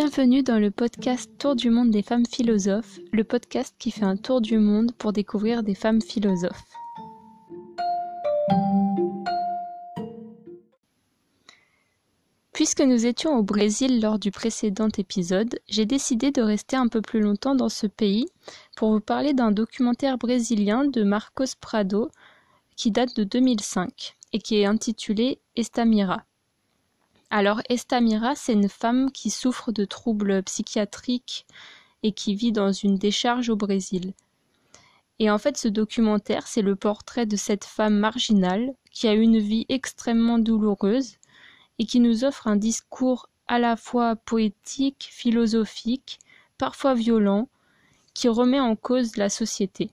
Bienvenue dans le podcast Tour du monde des femmes philosophes, le podcast qui fait un tour du monde pour découvrir des femmes philosophes. Puisque nous étions au Brésil lors du précédent épisode, j'ai décidé de rester un peu plus longtemps dans ce pays pour vous parler d'un documentaire brésilien de Marcos Prado qui date de 2005 et qui est intitulé Estamira. Alors Estamira, c'est une femme qui souffre de troubles psychiatriques et qui vit dans une décharge au Brésil. Et en fait, ce documentaire, c'est le portrait de cette femme marginale qui a une vie extrêmement douloureuse et qui nous offre un discours à la fois poétique, philosophique, parfois violent, qui remet en cause la société.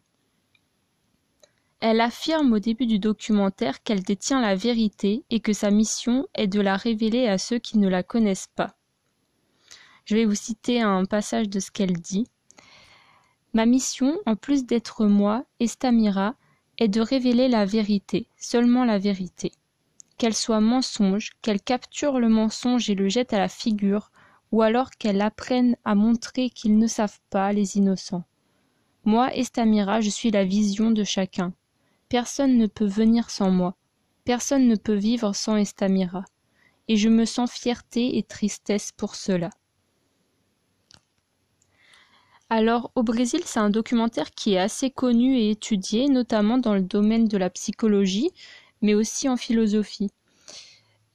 Elle affirme au début du documentaire qu'elle détient la vérité et que sa mission est de la révéler à ceux qui ne la connaissent pas. Je vais vous citer un passage de ce qu'elle dit. Ma mission, en plus d'être moi, Estamira, est de révéler la vérité, seulement la vérité qu'elle soit mensonge, qu'elle capture le mensonge et le jette à la figure, ou alors qu'elle apprenne à montrer qu'ils ne savent pas, les innocents. Moi, Estamira, je suis la vision de chacun. Personne ne peut venir sans moi. Personne ne peut vivre sans Estamira. Et je me sens fierté et tristesse pour cela. Alors, au Brésil, c'est un documentaire qui est assez connu et étudié, notamment dans le domaine de la psychologie, mais aussi en philosophie.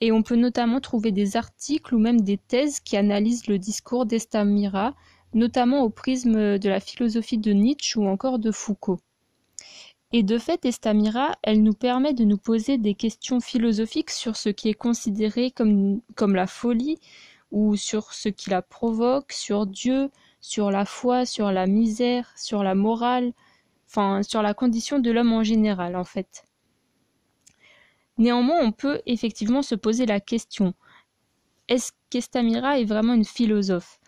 Et on peut notamment trouver des articles ou même des thèses qui analysent le discours d'Estamira, notamment au prisme de la philosophie de Nietzsche ou encore de Foucault. Et de fait, Estamira, elle nous permet de nous poser des questions philosophiques sur ce qui est considéré comme, la folie, ou sur ce qui la provoque, sur Dieu, sur la foi, sur la misère, sur la morale, enfin sur la condition de l'homme en général en fait. Néanmoins, on peut effectivement se poser la question est-ce qu'Estamira est vraiment une philosophe?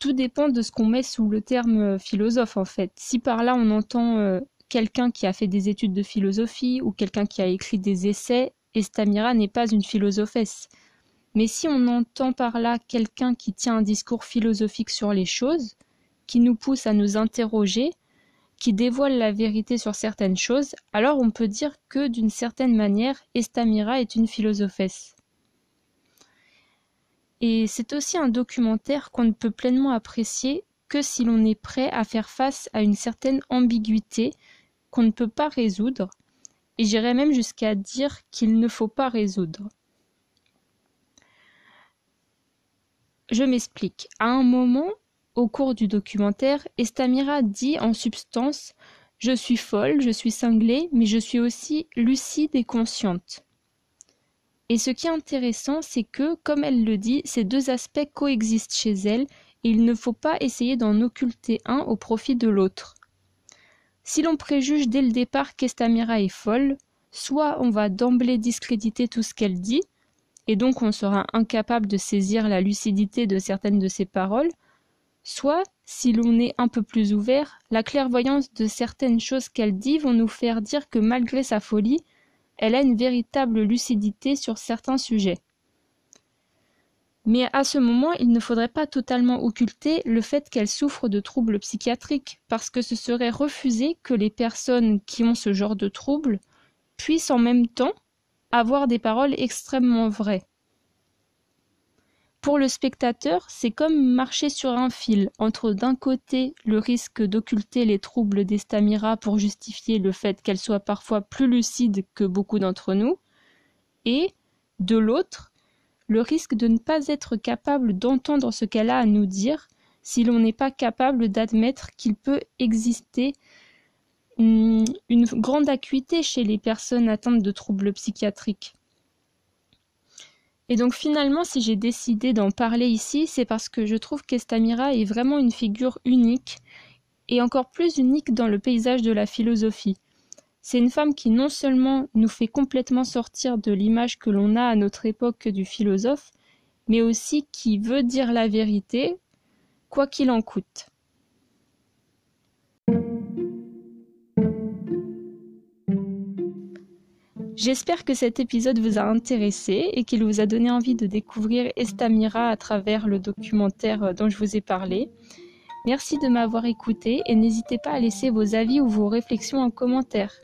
Tout dépend de ce qu'on met sous le terme philosophe en fait. Si par là on entend euh, quelqu'un qui a fait des études de philosophie ou quelqu'un qui a écrit des essais, Estamira n'est pas une philosophesse. Mais si on entend par là quelqu'un qui tient un discours philosophique sur les choses, qui nous pousse à nous interroger, qui dévoile la vérité sur certaines choses, alors on peut dire que d'une certaine manière, Estamira est une philosophesse. Et c'est aussi un documentaire qu'on ne peut pleinement apprécier que si l'on est prêt à faire face à une certaine ambiguïté qu'on ne peut pas résoudre, et j'irais même jusqu'à dire qu'il ne faut pas résoudre. Je m'explique. À un moment, au cours du documentaire, Estamira dit en substance Je suis folle, je suis cinglée, mais je suis aussi lucide et consciente. Et ce qui est intéressant, c'est que, comme elle le dit, ces deux aspects coexistent chez elle et il ne faut pas essayer d'en occulter un au profit de l'autre. Si l'on préjuge dès le départ qu'Estamira est folle, soit on va d'emblée discréditer tout ce qu'elle dit, et donc on sera incapable de saisir la lucidité de certaines de ses paroles, Soit, si l'on est un peu plus ouvert, la clairvoyance de certaines choses qu'elle dit vont nous faire dire que malgré sa folie, elle a une véritable lucidité sur certains sujets. Mais à ce moment, il ne faudrait pas totalement occulter le fait qu'elle souffre de troubles psychiatriques, parce que ce serait refuser que les personnes qui ont ce genre de troubles puissent en même temps avoir des paroles extrêmement vraies. Pour le spectateur, c'est comme marcher sur un fil entre d'un côté le risque d'occulter les troubles d'Estamira pour justifier le fait qu'elle soit parfois plus lucide que beaucoup d'entre nous, et, de l'autre, le risque de ne pas être capable d'entendre ce qu'elle a à nous dire si l'on n'est pas capable d'admettre qu'il peut exister hum, une grande acuité chez les personnes atteintes de troubles psychiatriques. Et donc finalement, si j'ai décidé d'en parler ici, c'est parce que je trouve qu'Estamira est vraiment une figure unique, et encore plus unique dans le paysage de la philosophie. C'est une femme qui non seulement nous fait complètement sortir de l'image que l'on a à notre époque du philosophe, mais aussi qui veut dire la vérité, quoi qu'il en coûte. J'espère que cet épisode vous a intéressé et qu'il vous a donné envie de découvrir Estamira à travers le documentaire dont je vous ai parlé. Merci de m'avoir écouté et n'hésitez pas à laisser vos avis ou vos réflexions en commentaire.